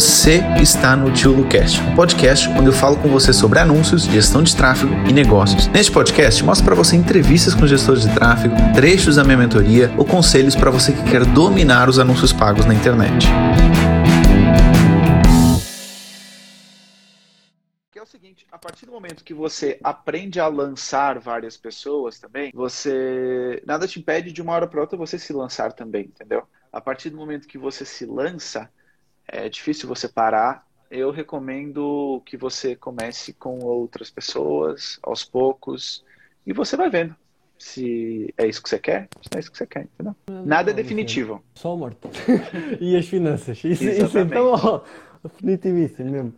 Você está no Tio Lucast, um podcast onde eu falo com você sobre anúncios, gestão de tráfego e negócios. Neste podcast, mostro para você entrevistas com gestores de tráfego, trechos da minha mentoria ou conselhos para você que quer dominar os anúncios pagos na internet. é o seguinte, a partir do momento que você aprende a lançar várias pessoas também, você nada te impede de uma hora para outra você se lançar também, entendeu? A partir do momento que você se lança, é difícil você parar. Eu recomendo que você comece com outras pessoas, aos poucos, e você vai vendo se é isso que você quer, se não é isso que você quer, entendeu? Nada é definitivo. Só a morte. e as finanças. Isso, isso então, ó, definitivíssimo mesmo.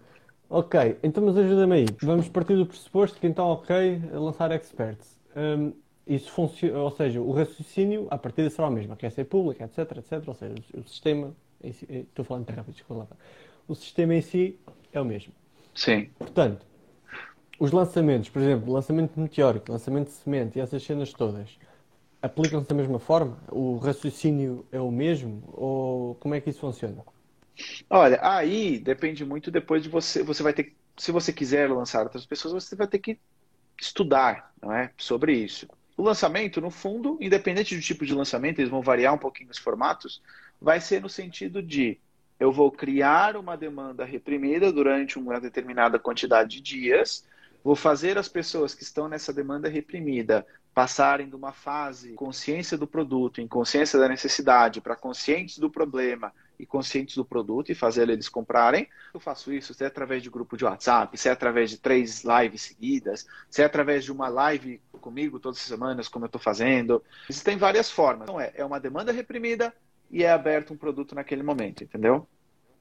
Ok, então mas ajuda-me aí. Vamos partir do pressuposto que então, ok, lançar experts. Um, isso funciona, ou seja, o raciocínio a partir será o mesmo, quer ser público, etc, etc, ou seja, o sistema si, eh, estou falando de rápido, desculpa. O sistema em si é o mesmo. Sim. Portanto, os lançamentos, por exemplo, lançamento meteórico, lançamento de semente e essas cenas todas, aplicam-se da mesma forma? O raciocínio é o mesmo? Ou como é que isso funciona? Olha, aí depende muito depois de você. Você vai ter, se você quiser lançar outras pessoas, você vai ter que estudar, não é, sobre isso. O lançamento, no fundo, independente do tipo de lançamento, eles vão variar um pouquinho os formatos vai ser no sentido de eu vou criar uma demanda reprimida durante uma determinada quantidade de dias, vou fazer as pessoas que estão nessa demanda reprimida passarem de uma fase consciência do produto, em consciência da necessidade, para conscientes do problema e conscientes do produto e fazer eles comprarem. Eu faço isso se é através de grupo de WhatsApp, se é através de três lives seguidas, se é através de uma live comigo todas as semanas, como eu estou fazendo. Existem várias formas. Então, é, é uma demanda reprimida, e é aberto um produto naquele momento, entendeu?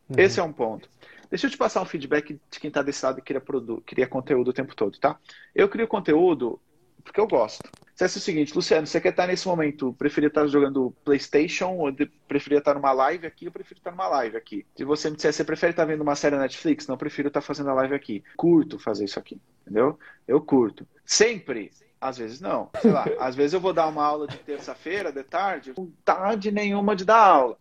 Uhum. Esse é um ponto. Deixa eu te passar um feedback de quem está desse lado e queria, queria conteúdo o tempo todo, tá? Eu crio conteúdo porque eu gosto. Você é o seguinte, Luciano, você quer estar nesse momento, preferia estar jogando PlayStation ou preferia estar numa live aqui, eu prefiro estar numa live aqui. Se você me disser, você prefere estar vendo uma série na Netflix? Não, eu prefiro estar fazendo a live aqui. Curto fazer isso aqui, entendeu? Eu curto. Sempre às vezes não. Sei lá, às vezes eu vou dar uma aula de terça-feira, de tarde, vontade nenhuma de dar aula.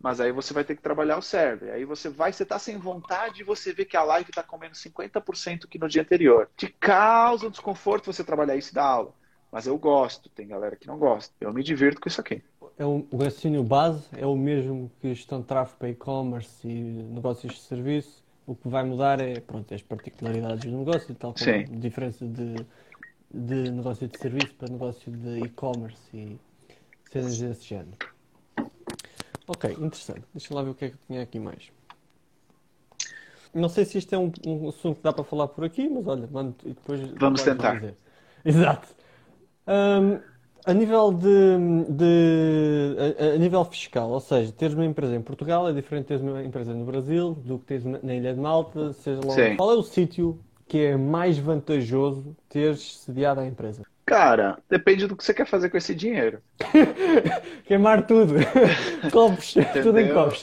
Mas aí você vai ter que trabalhar o cérebro. Aí você vai, você tá sem vontade e você vê que a live está comendo 50% que no dia anterior. Te causa um desconforto você trabalhar isso e dar aula. Mas eu gosto, tem galera que não gosta. Eu me divirto com isso aqui. É um, o raciocínio base é o mesmo que gestão de tráfego para e-commerce e negócios de serviço. O que vai mudar é, pronto, as particularidades do negócio, tal como diferença de de negócio de serviço para negócio de e-commerce e cenas desse género. Ok, interessante. Deixa lá ver o que é que eu tinha aqui mais. Não sei se isto é um, um assunto que dá para falar por aqui, mas olha, mando e depois. Vamos tentar. Dizer. Exato. Um, a nível de, de a, a, nível fiscal, ou seja, teres uma empresa em Portugal é diferente de teres uma empresa no Brasil do que teres na Ilha de Malta, seja lá qual é o sítio que é mais vantajoso teres sediado a empresa? Cara, depende do que você quer fazer com esse dinheiro. Queimar tudo. copos, tudo em copos.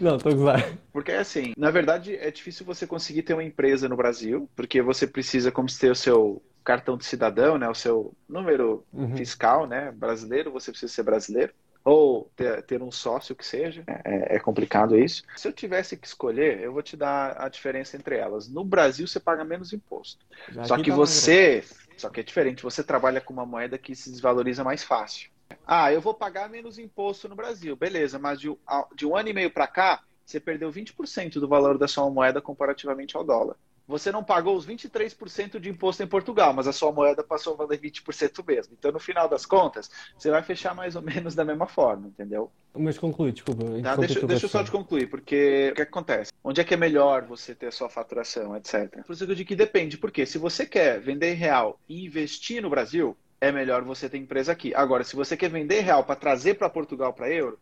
Não, a gozar. Porque assim, na verdade é difícil você conseguir ter uma empresa no Brasil, porque você precisa como ter o seu cartão de cidadão, né, o seu número uhum. fiscal, né, brasileiro, você precisa ser brasileiro ou ter, ter, um sócio que seja, é, é, complicado isso. Se eu tivesse que escolher, eu vou te dar a diferença entre elas. No Brasil, você paga menos imposto. Já só que tá você. Só que é diferente, você trabalha com uma moeda que se desvaloriza mais fácil. Ah, eu vou pagar menos imposto no Brasil, beleza, mas de, de um ano e meio para cá, você perdeu 20% do valor da sua moeda comparativamente ao dólar você não pagou os 23% de imposto em Portugal, mas a sua moeda passou a valer 20% mesmo. Então, no final das contas, você vai fechar mais ou menos da mesma forma, entendeu? Mas conclui, desculpa. Tá, deixa, deixa eu só te concluir, porque o que acontece? Onde é que é melhor você ter a sua faturação, etc. Por isso que eu digo que depende, porque se você quer vender real e investir no Brasil, é melhor você ter empresa aqui. Agora, se você quer vender real para trazer para Portugal para euro,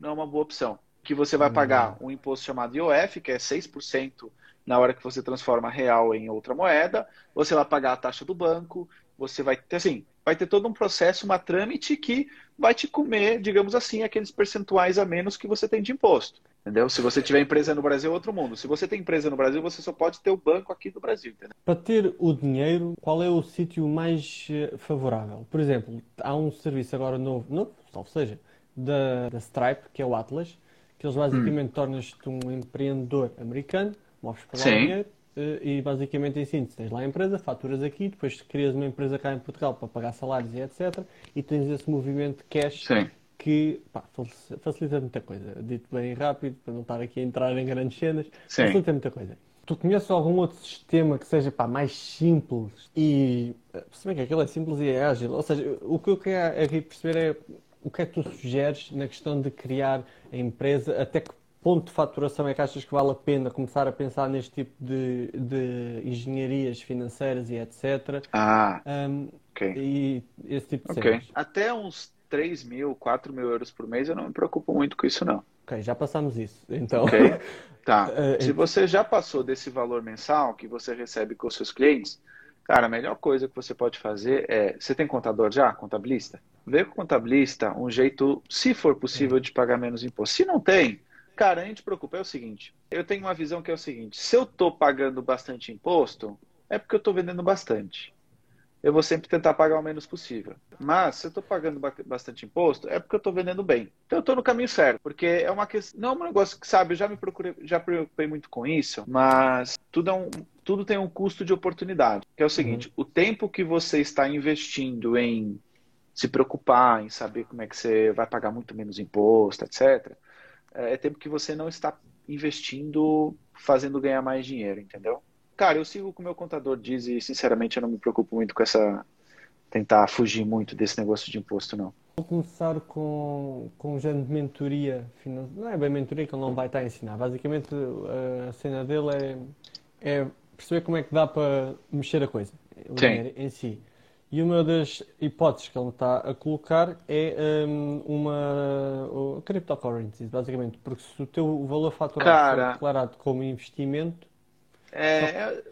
não é uma boa opção. Que você vai hum. pagar um imposto chamado IOF, que é 6% na hora que você transforma real em outra moeda, você vai pagar a taxa do banco, você vai ter assim, vai ter todo um processo, uma trâmite que vai te comer, digamos assim, aqueles percentuais a menos que você tem de imposto. Entendeu? Se você tiver empresa no Brasil, é outro mundo. Se você tem empresa no Brasil, você só pode ter o banco aqui do Brasil. Entendeu? Para ter o dinheiro, qual é o sítio mais eh, favorável? Por exemplo, há um serviço agora novo, novo, ou seja, da, da Stripe, que é o Atlas, eles basicamente hum. tornas-te um empreendedor americano, moves para lá dinheiro eh, e basicamente em síntese tens lá a empresa, faturas aqui, depois crias uma empresa cá em Portugal para pagar salários e etc. E tens esse movimento de cash Sim. que pá, facilita muita coisa. Dito bem rápido, para não estar aqui a entrar em grandes cenas, Sim. facilita muita coisa. Tu conheces algum outro sistema que seja pá, mais simples e. Se bem que aquele é simples e é ágil. Ou seja, o que eu quero aqui perceber é que é que tu sugeres na questão de criar a empresa, até que ponto de faturação é que achas que vale a pena começar a pensar neste tipo de, de engenharias financeiras e etc. Ah, um, ok. E esse tipo de okay. Até uns 3 mil, 4 mil euros por mês, eu não me preocupo muito com isso, não. Ok, já passamos isso. Então. Ok. Tá. Uh, Se você já passou desse valor mensal que você recebe com os seus clientes, cara, a melhor coisa que você pode fazer é. Você tem contador já? Contabilista? Vê com o contabilista um jeito, se for possível, de pagar menos imposto. Se não tem, cara, a gente preocupa. É o seguinte: eu tenho uma visão que é o seguinte: se eu estou pagando bastante imposto, é porque eu estou vendendo bastante eu vou sempre tentar pagar o menos possível. Mas se eu estou pagando bastante imposto, é porque eu estou vendendo bem. Então eu estou no caminho certo, porque é uma questão, não é um negócio que sabe, eu já me procurei, já preocupei muito com isso, mas tudo é um, tudo tem um custo de oportunidade, que é o seguinte, uhum. o tempo que você está investindo em se preocupar, em saber como é que você vai pagar muito menos imposto, etc, é tempo que você não está investindo fazendo ganhar mais dinheiro, entendeu? Cara, eu sigo o que o meu contador diz e, sinceramente, eu não me preocupo muito com essa. tentar fugir muito desse negócio de imposto, não. Vou começar com, com um género de mentoria financeira. Não é bem mentoria que ele não vai estar a ensinar. Basicamente, a cena dele é, é perceber como é que dá para mexer a coisa, o Sim. dinheiro em si. E uma das hipóteses que ele está a colocar é um, uma cryptocurrencies, basicamente, porque se o teu valor faturado Cara... for declarado como investimento, é,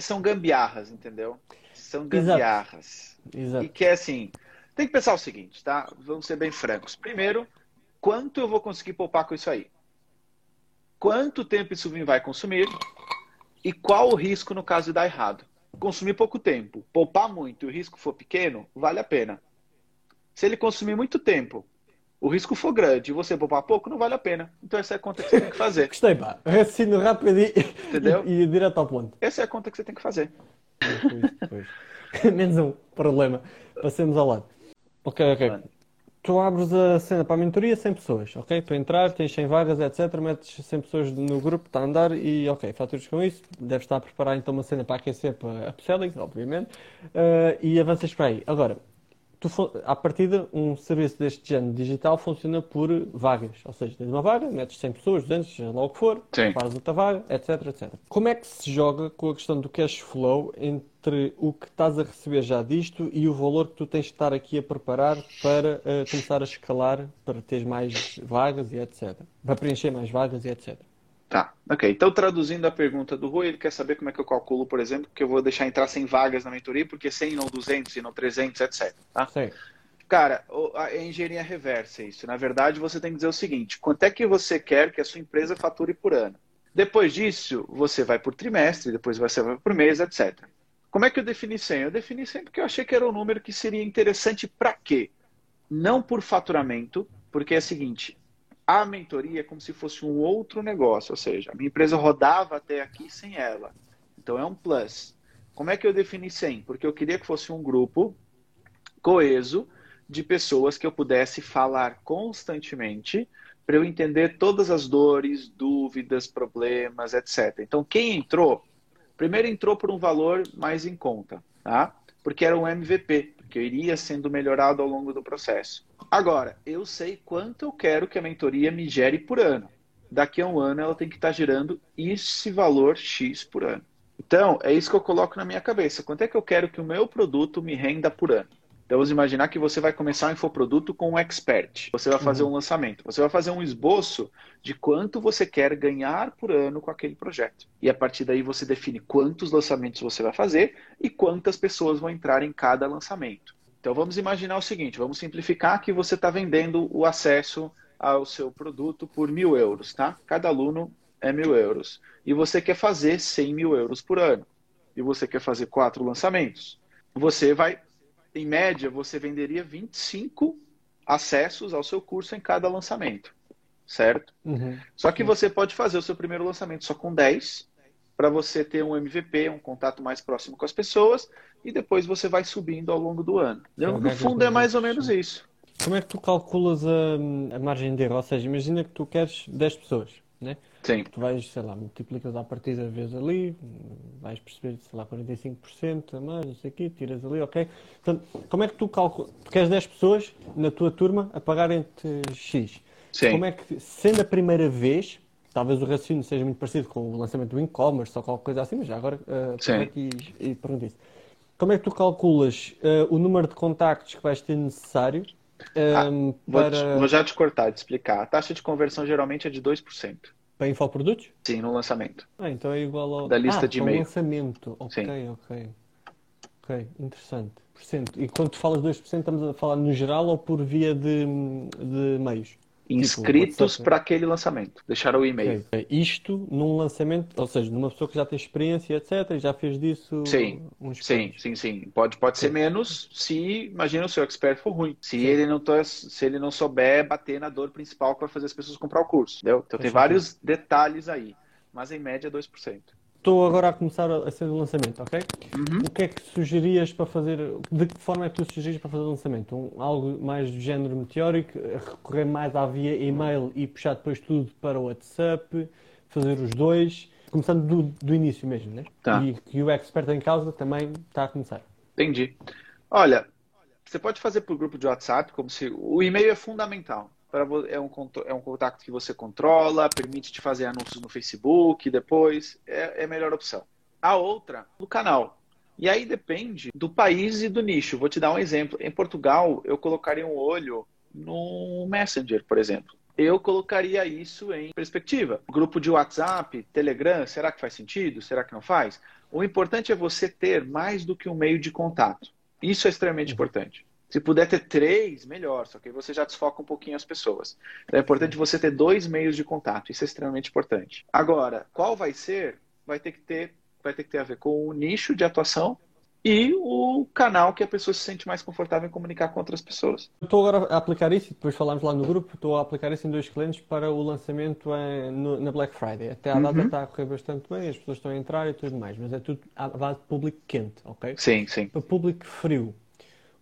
são gambiarras, entendeu? São gambiarras. Exato. Exato. E que é assim, tem que pensar o seguinte, tá? Vamos ser bem francos. Primeiro, quanto eu vou conseguir poupar com isso aí? Quanto tempo isso vai consumir? E qual o risco no caso de dar errado? Consumir pouco tempo, poupar muito e o risco for pequeno, vale a pena. Se ele consumir muito tempo o risco for grande e você poupar pouco, não vale a pena. Então essa é a conta que você tem que fazer. Gostei, pá. Raciocínio rápido e, Entendeu? e, e direto ao ponto. Essa é a conta que você tem que fazer. Pois, pois. Menos um problema. Passemos ao lado. Ok, ok. Mano. Tu abres a cena para a mentoria 100 pessoas, ok? Tu entrar, tens 100 vagas, etc. Metes 100 pessoas no grupo, está a andar e, ok, faturas com isso. Deves estar a preparar então uma cena para aquecer para upselling, obviamente. Uh, e avanças para aí. Agora, tu, à partida, um serviço deste género digital funciona por vagas. Ou seja, tens uma vaga, metes 100 pessoas, 200, seja lá o que for, fazes outra vaga, etc, etc. Como é que se joga com a questão do cash flow entre o que estás a receber já disto e o valor que tu tens de estar aqui a preparar para uh, começar a escalar, para teres mais vagas e etc. Para preencher mais vagas e etc. Tá, ok. Então, traduzindo a pergunta do Rui, ele quer saber como é que eu calculo, por exemplo, que eu vou deixar entrar 100 vagas na mentoria, porque 100 não 200 e não 300, etc. Tá? Sim. Cara, a engenharia reversa é isso. Na verdade, você tem que dizer o seguinte: quanto é que você quer que a sua empresa fature por ano? Depois disso, você vai por trimestre, depois você vai por mês, etc. Como é que eu defini 100? Eu defini 100 porque eu achei que era um número que seria interessante para quê? Não por faturamento, porque é o seguinte: a mentoria é como se fosse um outro negócio, ou seja, a minha empresa rodava até aqui sem ela. Então é um plus. Como é que eu defini 100? Porque eu queria que fosse um grupo coeso de pessoas que eu pudesse falar constantemente para eu entender todas as dores, dúvidas, problemas, etc. Então quem entrou, primeiro entrou por um valor mais em conta, tá? Porque era um MVP, porque iria sendo melhorado ao longo do processo. Agora, eu sei quanto eu quero que a mentoria me gere por ano. Daqui a um ano ela tem que estar gerando esse valor X por ano. Então, é isso que eu coloco na minha cabeça. Quanto é que eu quero que o meu produto me renda por ano? Então, vamos imaginar que você vai começar um infoproduto com um expert. Você vai fazer uhum. um lançamento. Você vai fazer um esboço de quanto você quer ganhar por ano com aquele projeto. E a partir daí você define quantos lançamentos você vai fazer e quantas pessoas vão entrar em cada lançamento. Então vamos imaginar o seguinte: vamos simplificar que você está vendendo o acesso ao seu produto por mil euros, tá? Cada aluno é mil euros. E você quer fazer 100 mil euros por ano. E você quer fazer quatro lançamentos. Você vai, em média, você venderia 25 acessos ao seu curso em cada lançamento. certo? Uhum. Só que você pode fazer o seu primeiro lançamento só com 10, para você ter um MVP, um contato mais próximo com as pessoas, e depois você vai subindo ao longo do ano. no fundo é mais ou menos isso. Como é que tu calculas a, a margem de erro? Ou seja, imagina que tu queres 10 pessoas, né? Sim. Tu vais, sei lá, multiplicas a partida vezes ali, vais perceber, sei lá, 45% a mais, não sei o quê, tiras ali, ok? Portanto, como é que tu calculas? Tu queres 10 pessoas na tua turma a pagarem-te X. Sim. Como é que, sendo a primeira vez, talvez o raciocínio seja muito parecido com o lançamento do e-commerce ou qualquer coisa assim, mas já agora uh, aqui e, e pergunto isso. Como é que tu calculas uh, o número de contactos que vais ter necessário um, ah, para... vou, vou, já te cortar, te explicar. A taxa de conversão geralmente é de 2%. Para infoprodutos? Sim, no lançamento. Ah, então é igual ao... Da lista ah, de e-mail. lançamento. Ok, Sim. ok. Ok, interessante. E quando tu falas 2%, estamos a falar no geral ou por via de, de meios? Tipo, inscritos para aquele lançamento. Deixaram o e-mail. Okay. Isto num lançamento, ou seja, numa pessoa que já tem experiência, etc., e já fez disso. Sim, sim, sim, sim. Pode, pode ser menos se, imagina, o seu expert for ruim. Se ele, não tá, se ele não souber bater na dor principal que vai fazer as pessoas comprar o curso. Entendeu? Então tem vários detalhes aí. Mas em média 2% estou agora a começar a ser o lançamento, ok? Uhum. O que é que sugerias para fazer? De que forma é que tu sugerias para fazer o lançamento? Um, algo mais do género meteórico, recorrer mais à via e-mail e puxar depois tudo para o WhatsApp, fazer os dois, começando do, do início mesmo, né? Tá. E que o expert em causa também está a começar. Entendi. Olha, você pode fazer por grupo de WhatsApp, como se o e-mail é fundamental é um, é um contato que você controla, permite te fazer anúncios no Facebook depois, é, é a melhor opção. A outra, no canal. E aí depende do país e do nicho. Vou te dar um exemplo. Em Portugal, eu colocaria um olho no Messenger, por exemplo. Eu colocaria isso em perspectiva. Grupo de WhatsApp, Telegram, será que faz sentido? Será que não faz? O importante é você ter mais do que um meio de contato. Isso é extremamente uhum. importante. Se puder ter três, melhor, só que aí você já desfoca um pouquinho as pessoas. Então é importante você ter dois meios de contato, isso é extremamente importante. Agora, qual vai ser? Vai ter que ter, vai ter que ter a ver com o nicho de atuação e o canal que a pessoa se sente mais confortável em comunicar com outras pessoas. Estou agora a aplicar isso, depois falamos lá no grupo, estou a aplicar isso em dois clientes para o lançamento em, no, na Black Friday. Até a data uhum. está a correr bastante bem, as pessoas estão a entrar e tudo mais, mas é tudo à base de público quente, ok? Sim, sim. Para público frio,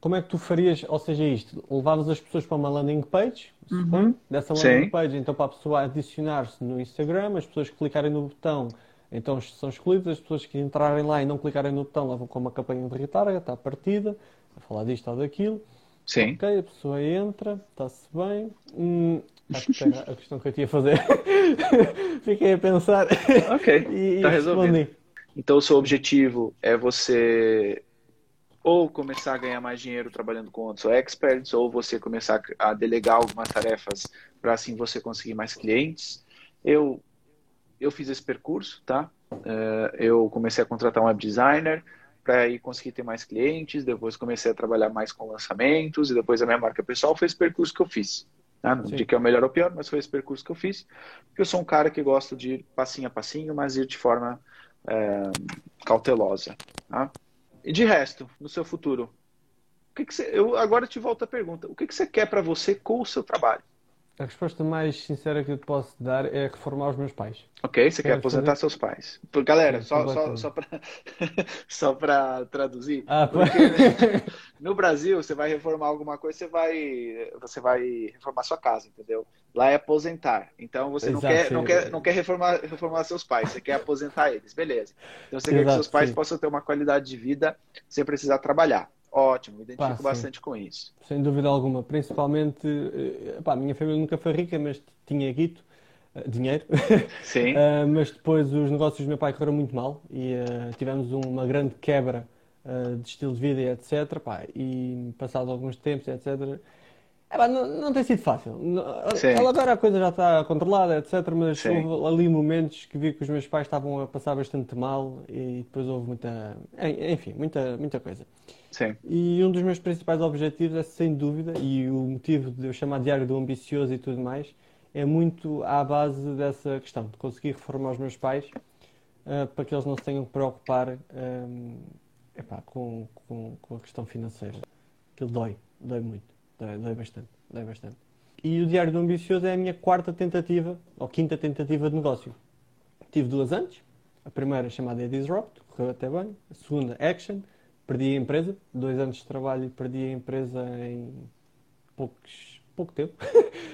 como é que tu farias, ou seja, isto? Levavas as pessoas para uma landing page, uhum. dessa landing Sim. page, então para a pessoa adicionar-se no Instagram, as pessoas que clicarem no botão, então são escolhidas, as pessoas que entrarem lá e não clicarem no botão levam com uma campanha de retarga, está partida, a falar disto ou daquilo. Sim. Ok, a pessoa entra, está-se bem. Hum, acho que era a questão que eu tinha a fazer. Fiquei a pensar. Ok, está resolvido. Então o seu objetivo é você ou começar a ganhar mais dinheiro trabalhando com outros experts, ou você começar a delegar algumas tarefas para assim você conseguir mais clientes. Eu eu fiz esse percurso, tá? Uh, eu comecei a contratar um web designer para aí conseguir ter mais clientes, depois comecei a trabalhar mais com lançamentos e depois a minha marca pessoal foi esse percurso que eu fiz. Tá? Não digo que é o melhor ou pior, mas foi esse percurso que eu fiz. Porque eu sou um cara que gosta de ir passinho a passinho, mas ir de forma é, cautelosa. Tá? E de resto, no seu futuro, o que, que você, eu agora te volto a pergunta: o que, que você quer para você com o seu trabalho? A resposta mais sincera que eu te posso dar é reformar os meus pais. Ok, você quer aposentar fazer... seus pais. Galera, só, só, só para só pra traduzir. Ah, porque no Brasil, você vai reformar alguma coisa, você vai, você vai reformar sua casa, entendeu? Lá é aposentar. Então você Exato, não, quer, não, quer, não quer reformar, reformar seus pais, você quer aposentar eles. Beleza. Então você Exato, quer que seus pais sim. possam ter uma qualidade de vida sem precisar trabalhar. Ótimo, me identifico pá, bastante com isso. Sem dúvida alguma. Principalmente, eh, pá, a minha família nunca foi rica, mas tinha guito, eh, dinheiro. Sim. uh, mas depois os negócios do meu pai correram muito mal e uh, tivemos uma grande quebra uh, de estilo de vida e etc. Pá, e passado alguns tempos, etc. É, pá, não, não, tem sido fácil. Sim. Agora a coisa já está controlada, etc. Mas Sim. houve ali momentos que vi que os meus pais estavam a passar bastante mal e depois houve muita. Enfim, muita, muita coisa. Sim. E um dos meus principais objetivos é, sem dúvida, e o motivo de eu chamar Diário do Ambicioso e tudo mais, é muito à base dessa questão, de conseguir reformar os meus pais uh, para que eles não se tenham que preocupar um, eh, epá, com, com, com, a questão financeira. Aquilo dói, dói muito, dói, dói bastante, dói bastante. E o Diário do Ambicioso é a minha quarta tentativa, ou quinta tentativa de negócio. Tive duas antes. A primeira chamada é Disrupt, correu até bem. A segunda, Action, perdi a empresa. Dois anos de trabalho e perdi a empresa em poucos, pouco tempo.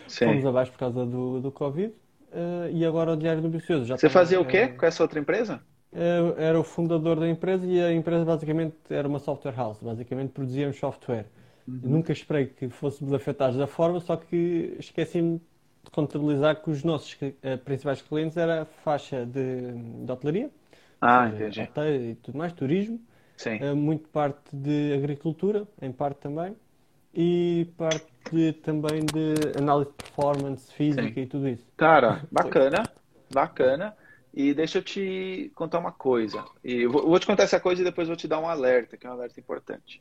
Sim. Fomos abaixo por causa do, do Covid. Uh, e agora o Diário do Ambicioso. Já Você fazia o quê com essa outra empresa? Eu era o fundador da empresa e a empresa basicamente era uma software house. Basicamente produzíamos software. Uhum. Nunca esperei que fôssemos afetados da forma, só que esqueci-me de contabilizar que os nossos uh, principais clientes era a faixa de, de hotelaria, ah, entendi. hotel e tudo mais, turismo, uh, muito parte de agricultura, em parte também, e parte de, também de análise de performance física Sim. e tudo isso. Cara, bacana, bacana. E deixa eu te contar uma coisa. E vou, vou te contar essa coisa e depois vou te dar um alerta, que é um alerta importante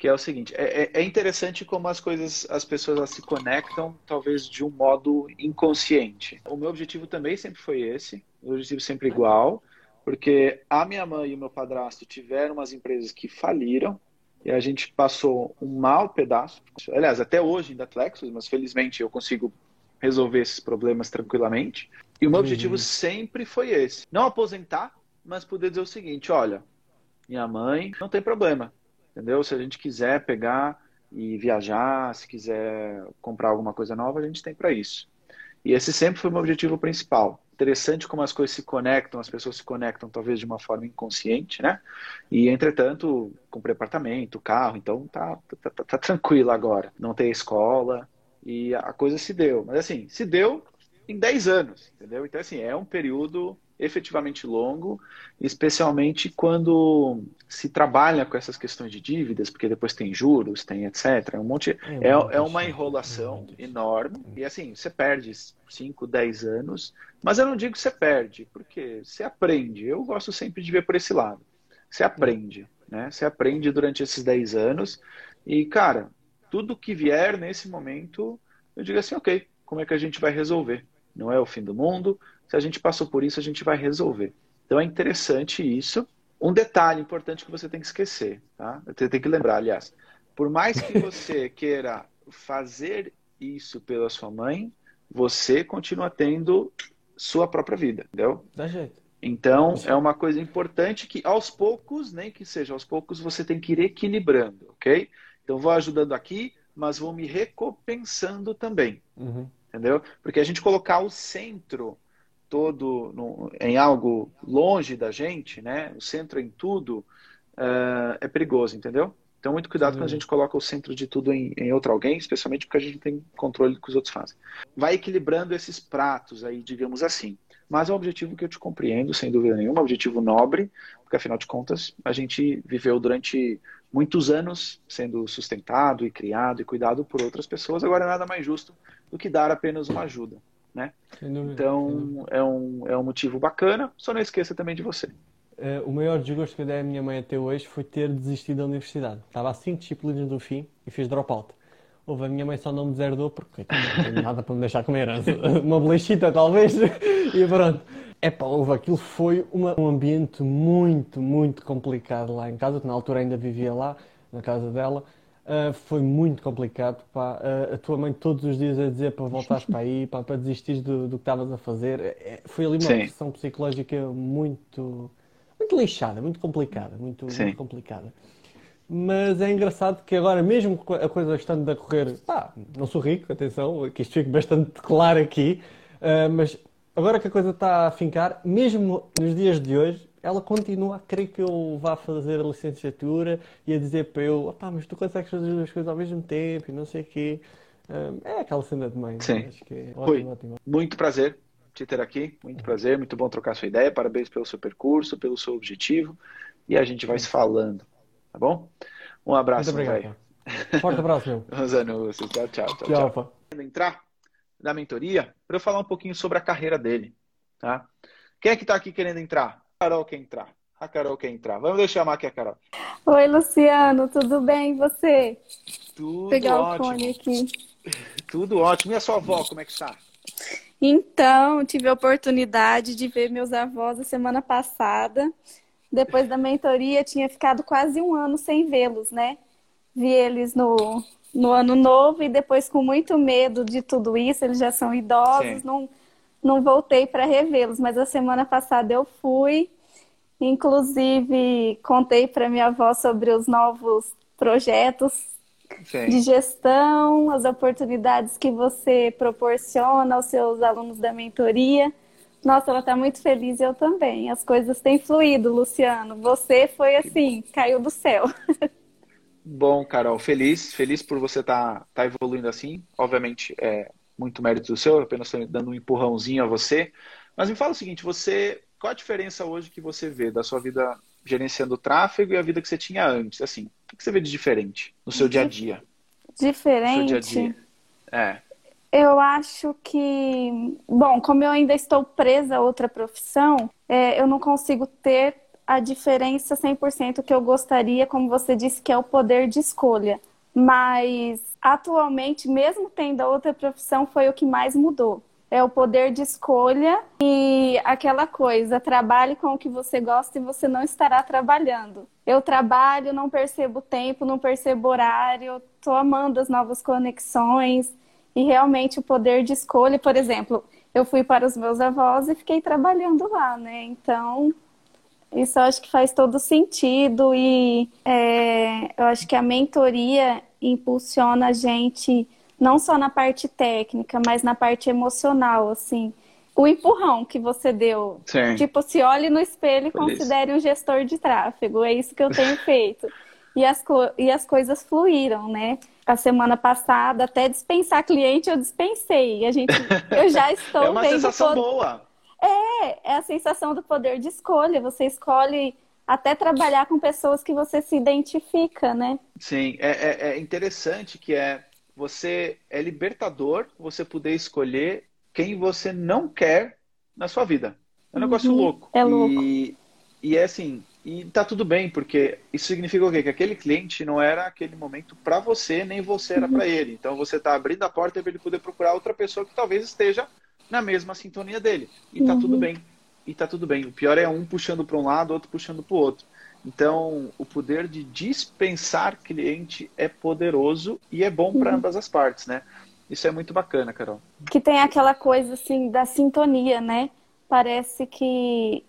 que é o seguinte: é, é, é, interessante como as coisas, as pessoas se conectam, talvez de um modo inconsciente. O meu objetivo também sempre foi esse, o objetivo sempre igual, porque a minha mãe e o meu padrasto tiveram umas empresas que faliram e a gente passou um mau pedaço. Aliás, até hoje ainda Flexus, mas felizmente eu consigo resolver esses problemas tranquilamente. E o meu uhum. objetivo sempre foi esse: não aposentar, mas poder dizer o seguinte: olha, minha mãe não tem problema entendeu? Se a gente quiser pegar e viajar, se quiser comprar alguma coisa nova, a gente tem para isso. E esse sempre foi o meu objetivo principal. Interessante como as coisas se conectam, as pessoas se conectam talvez de uma forma inconsciente, né? E entretanto, comprei apartamento, carro, então tá, tá, tá, tá tranquilo agora. Não tem escola e a coisa se deu. Mas assim, se deu em 10 anos, entendeu? Então assim, é um período efetivamente longo, especialmente quando se trabalha com essas questões de dívidas, porque depois tem juros, tem etc. É um monte, é, é, é uma enrolação é enorme e assim você perde 5, 10 anos, mas eu não digo que você perde, porque você aprende. Eu gosto sempre de ver por esse lado. Você aprende, né? Você aprende durante esses 10 anos e cara, tudo que vier nesse momento, eu digo assim, ok, como é que a gente vai resolver? Não é o fim do mundo, se a gente passou por isso, a gente vai resolver. Então é interessante isso. Um detalhe importante que você tem que esquecer, tá? Você tem que lembrar, aliás. Por mais que você queira fazer isso pela sua mãe, você continua tendo sua própria vida, entendeu? Dá jeito. Então, é uma coisa importante que aos poucos, nem que seja aos poucos, você tem que ir equilibrando, ok? Então, vou ajudando aqui, mas vou me recompensando também, uhum. Entendeu? Porque a gente colocar o centro todo no, em algo longe da gente, né? O centro em tudo uh, é perigoso, entendeu? Então, muito cuidado quando a gente coloca o centro de tudo em, em outro alguém, especialmente porque a gente tem controle do que os outros fazem. Vai equilibrando esses pratos aí, digamos assim. Mas é um objetivo que eu te compreendo, sem dúvida nenhuma, um objetivo nobre, porque afinal de contas, a gente viveu durante muitos anos sendo sustentado e criado e cuidado por outras pessoas, agora é nada mais justo do que dar apenas uma ajuda né? Então é um, é um motivo bacana, só não esqueça também de você. Uh, o maior desgosto que eu dei à minha mãe até hoje foi ter desistido da universidade. Estava a 5 disciplinas do fim e fiz dropout. Houve a minha mãe só não me deserdou porque não tenho nada para me deixar comer. Uma bolachita talvez e pronto. É pá, houve aquilo foi uma, um ambiente muito, muito complicado lá em casa, na altura ainda vivia lá, na casa dela. Uh, foi muito complicado. Pá. Uh, a tua mãe todos os dias a dizer para voltares para aí, pá, para desistir do, do que estavas a fazer. É, é, foi ali uma Sim. pressão psicológica muito, muito lixada, muito complicada. Muito, muito complicada. Mas é engraçado que agora, mesmo a coisa estando a correr, pá, não sou rico, atenção, que isto fique bastante claro aqui, uh, mas agora que a coisa está a fincar, mesmo nos dias de hoje, ela continua a querer que eu vá fazer a licenciatura e a dizer para eu, pá, mas tu consegues fazer as duas coisas ao mesmo tempo e não sei o quê. É aquela cena de mãe. Sim. Acho que é ótimo, ótimo. Muito prazer te ter aqui, muito prazer, muito bom trocar sua ideia. Parabéns pelo seu percurso, pelo seu objetivo e a gente vai se falando, tá bom? Um abraço, muito obrigado. Forte abraço, meu. Os anúncios. Tchau, tchau, tchau. Tchau, tchau. Entrar na mentoria para eu falar um pouquinho sobre a carreira dele, tá? Quem é que está aqui querendo entrar? Carol quer entrar. A Carol quer entrar. Vamos chamar aqui a Carol. Oi, Luciano, tudo bem? E você? Tudo Vou pegar ótimo. o fone aqui. Tudo ótimo. E a sua avó, como é que está? Então, tive a oportunidade de ver meus avós a semana passada. Depois da mentoria, tinha ficado quase um ano sem vê-los, né? Vi eles no, no ano novo e depois com muito medo de tudo isso, eles já são idosos, não, não voltei para revê-los, mas a semana passada eu fui, inclusive contei para minha avó sobre os novos projetos Sim. de gestão, as oportunidades que você proporciona aos seus alunos da mentoria. Nossa, ela está muito feliz e eu também. As coisas têm fluído, Luciano. Você foi assim, caiu do céu. Bom, Carol, feliz, feliz por você estar tá, tá evoluindo assim. Obviamente, é muito mérito do seu, apenas estou dando um empurrãozinho a você. Mas me fala o seguinte, você, qual a diferença hoje que você vê da sua vida gerenciando o tráfego e a vida que você tinha antes? Assim, o que você vê de diferente no seu dia a dia? Diferente? No seu dia a dia. É. Eu acho que, bom, como eu ainda estou presa a outra profissão, é, eu não consigo ter a diferença 100% que eu gostaria, como você disse, que é o poder de escolha. Mas atualmente, mesmo tendo outra profissão, foi o que mais mudou. É o poder de escolha e aquela coisa, trabalhe com o que você gosta e você não estará trabalhando. Eu trabalho, não percebo tempo, não percebo horário, estou amando as novas conexões e realmente o poder de escolha, por exemplo, eu fui para os meus avós e fiquei trabalhando lá, né? Então, isso eu acho que faz todo sentido e é, eu acho que a mentoria impulsiona a gente não só na parte técnica, mas na parte emocional, assim. O empurrão que você deu. Sim. Tipo, se olhe no espelho e considere um gestor de tráfego. É isso que eu tenho feito. E as, e as coisas fluíram, né? A semana passada, até dispensar cliente, eu dispensei. A gente, eu já estou é uma vendo sensação todo... boa. É, é a sensação do poder de escolha. Você escolhe até trabalhar com pessoas que você se identifica, né? Sim, é, é, é interessante que é você é libertador você poder escolher quem você não quer na sua vida. É um negócio uhum, louco. É louco. E, e é assim, e tá tudo bem, porque isso significa o quê? Que aquele cliente não era aquele momento para você, nem você era uhum. para ele. Então você tá abrindo a porta para ele poder procurar outra pessoa que talvez esteja na mesma sintonia dele. E tá uhum. tudo bem. E tá tudo bem. O pior é um puxando para um lado, outro puxando para o outro. Então, o poder de dispensar cliente é poderoso e é bom para uhum. ambas as partes, né? Isso é muito bacana, Carol. Que tem aquela coisa assim da sintonia, né? Parece que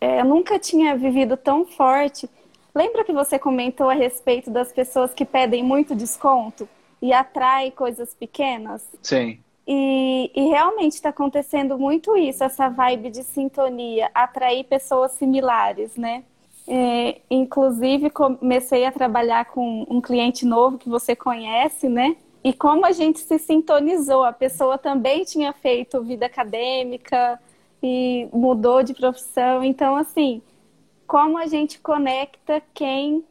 é, eu nunca tinha vivido tão forte. Lembra que você comentou a respeito das pessoas que pedem muito desconto e atrai coisas pequenas? Sim. E, e realmente está acontecendo muito isso, essa vibe de sintonia, atrair pessoas similares, né? É, inclusive, comecei a trabalhar com um cliente novo que você conhece, né? E como a gente se sintonizou, a pessoa também tinha feito vida acadêmica e mudou de profissão. Então, assim, como a gente conecta quem.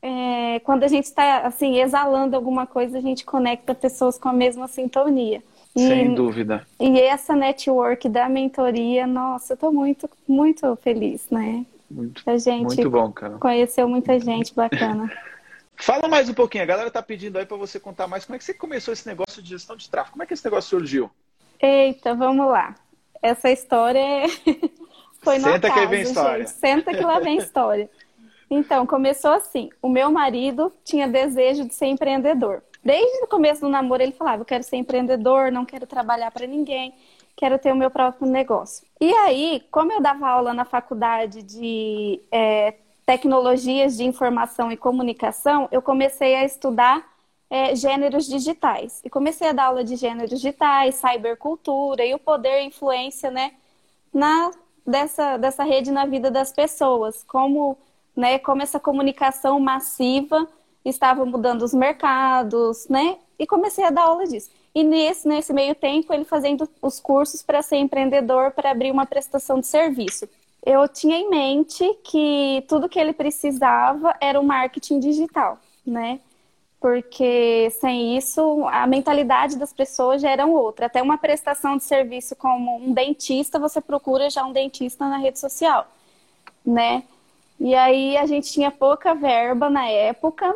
É, quando a gente está assim, exalando alguma coisa, a gente conecta pessoas com a mesma sintonia. Sem dúvida. E essa network da mentoria, nossa, eu tô muito, muito feliz, né? Muito, a gente muito bom, cara. Conheceu muita gente bacana. Fala mais um pouquinho, a galera tá pedindo aí para você contar mais como é que você começou esse negócio de gestão de tráfego. Como é que esse negócio surgiu? Eita, vamos lá. Essa história é... foi no Senta que vem história. Gente. Senta que lá vem história. Então, começou assim. O meu marido tinha desejo de ser empreendedor. Desde o começo do namoro, ele falava: Eu quero ser empreendedor, não quero trabalhar para ninguém, quero ter o meu próprio negócio. E aí, como eu dava aula na faculdade de é, tecnologias de informação e comunicação, eu comecei a estudar é, gêneros digitais. E comecei a dar aula de gêneros digitais, cybercultura e o poder e influência né, na, dessa, dessa rede na vida das pessoas. Como, né, como essa comunicação massiva estava mudando os mercados, né? E comecei a dar aula disso. E nesse, nesse meio tempo, ele fazendo os cursos para ser empreendedor, para abrir uma prestação de serviço. Eu tinha em mente que tudo que ele precisava era o marketing digital, né? Porque sem isso, a mentalidade das pessoas já era outra. Até uma prestação de serviço como um dentista, você procura já um dentista na rede social, né? E aí a gente tinha pouca verba na época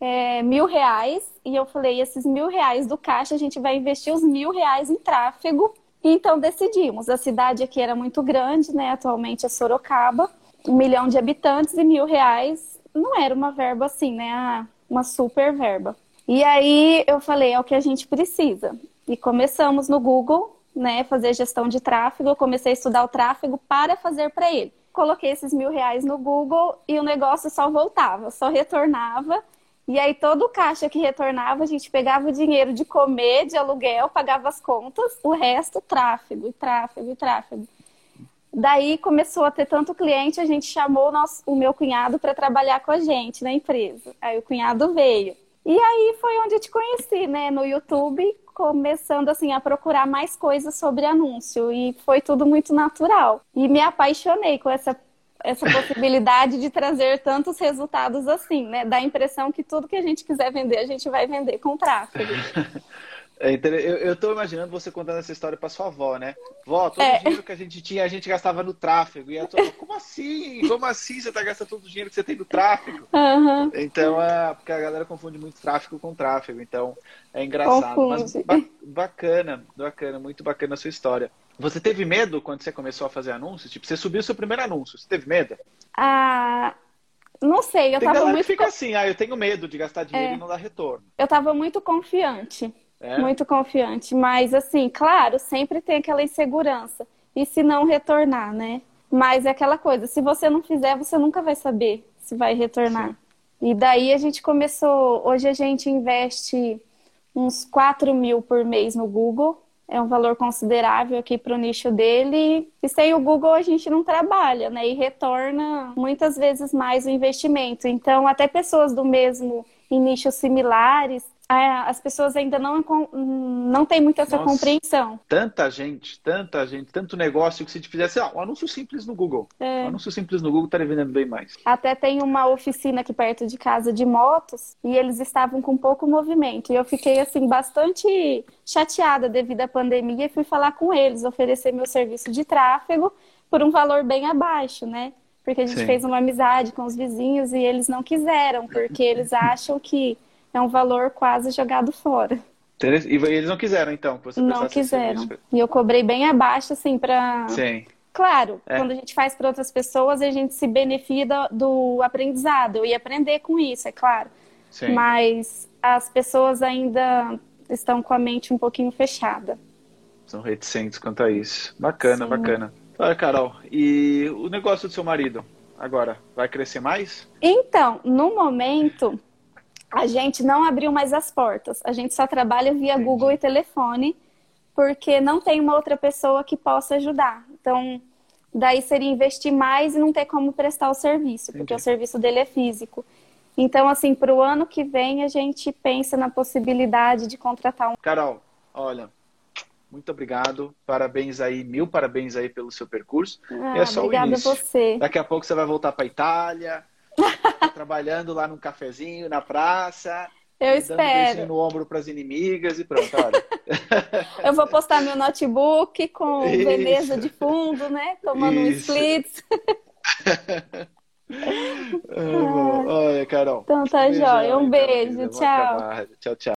é, mil reais e eu falei, esses mil reais do caixa a gente vai investir os mil reais em tráfego. Então decidimos. A cidade aqui era muito grande, né? Atualmente é Sorocaba, um milhão de habitantes e mil reais não era uma verba assim, né? Ah, uma super verba. E aí eu falei, é o que a gente precisa. E começamos no Google, né, fazer gestão de tráfego. Eu comecei a estudar o tráfego para fazer para ele. Coloquei esses mil reais no Google e o negócio só voltava, só retornava. E aí todo o caixa que retornava, a gente pegava o dinheiro de comer, de aluguel, pagava as contas, o resto tráfego, e tráfego, e tráfego. Daí começou a ter tanto cliente, a gente chamou o, nosso, o meu cunhado para trabalhar com a gente na empresa. Aí o cunhado veio. E aí foi onde eu te conheci, né, no YouTube, começando assim a procurar mais coisas sobre anúncio e foi tudo muito natural. E me apaixonei com essa essa possibilidade de trazer tantos resultados assim, né? Dá a impressão que tudo que a gente quiser vender, a gente vai vender com tráfego. É, eu, tô imaginando você contando essa história para sua avó, né? Vó, todo é. o dinheiro que a gente tinha, a gente gastava no tráfego. E a tua como assim? Como assim você tá gastando todo o dinheiro que você tem no tráfego? Uhum. Então, é, porque a galera confunde muito tráfego com tráfego. Então, é engraçado. Confunde. Mas bacana, bacana, muito bacana a sua história. Você teve medo quando você começou a fazer anúncios? Tipo, você subiu seu primeiro anúncio. Você teve medo? Ah, não sei, eu Tem tava muito. fica assim, ah, eu tenho medo de gastar dinheiro é. e não dar retorno. Eu tava muito confiante. É? Muito confiante. Mas, assim, claro, sempre tem aquela insegurança. E se não retornar, né? Mas é aquela coisa, se você não fizer, você nunca vai saber se vai retornar. Sim. E daí a gente começou. Hoje a gente investe uns 4 mil por mês no Google. É um valor considerável aqui para o nicho dele. E sem o Google a gente não trabalha, né? E retorna muitas vezes mais o investimento. Então, até pessoas do mesmo em nichos similares as pessoas ainda não, não têm muito essa Nossa, compreensão. Tanta gente, tanta gente, tanto negócio que se fizesse ah, um anúncio simples no Google. É. Um anúncio simples no Google estaria vendendo bem mais. Até tem uma oficina aqui perto de casa de motos e eles estavam com pouco movimento. E eu fiquei assim bastante chateada devido à pandemia e fui falar com eles, oferecer meu serviço de tráfego por um valor bem abaixo, né? Porque a gente Sim. fez uma amizade com os vizinhos e eles não quiseram, porque eles acham que é um valor quase jogado fora. E eles não quiseram, então? Não quiseram. E eu cobrei bem abaixo, assim, para. Sim. Claro, é. quando a gente faz para outras pessoas, a gente se beneficia do aprendizado. Eu ia aprender com isso, é claro. Sim. Mas as pessoas ainda estão com a mente um pouquinho fechada. São reticentes quanto a isso. Bacana, Sim. bacana. Olha, Carol, e o negócio do seu marido agora vai crescer mais? Então, no momento, a gente não abriu mais as portas. A gente só trabalha via Entendi. Google e telefone, porque não tem uma outra pessoa que possa ajudar. Então, daí seria investir mais e não ter como prestar o serviço, porque Entendi. o serviço dele é físico. Então, assim, para o ano que vem, a gente pensa na possibilidade de contratar um. Carol, olha, muito obrigado. Parabéns aí, mil parabéns aí pelo seu percurso. Ah, é só o início. a você. Daqui a pouco você vai voltar para a Trabalhando lá num cafezinho na praça. Eu espero. Um no ombro para as inimigas e pronto, olha. Eu vou postar meu notebook com Isso. Veneza de fundo, né? Tomando Isso. um splits. Olha, Carol. Então tá, jóia. Um beijo. Tchau. Tchau, tchau.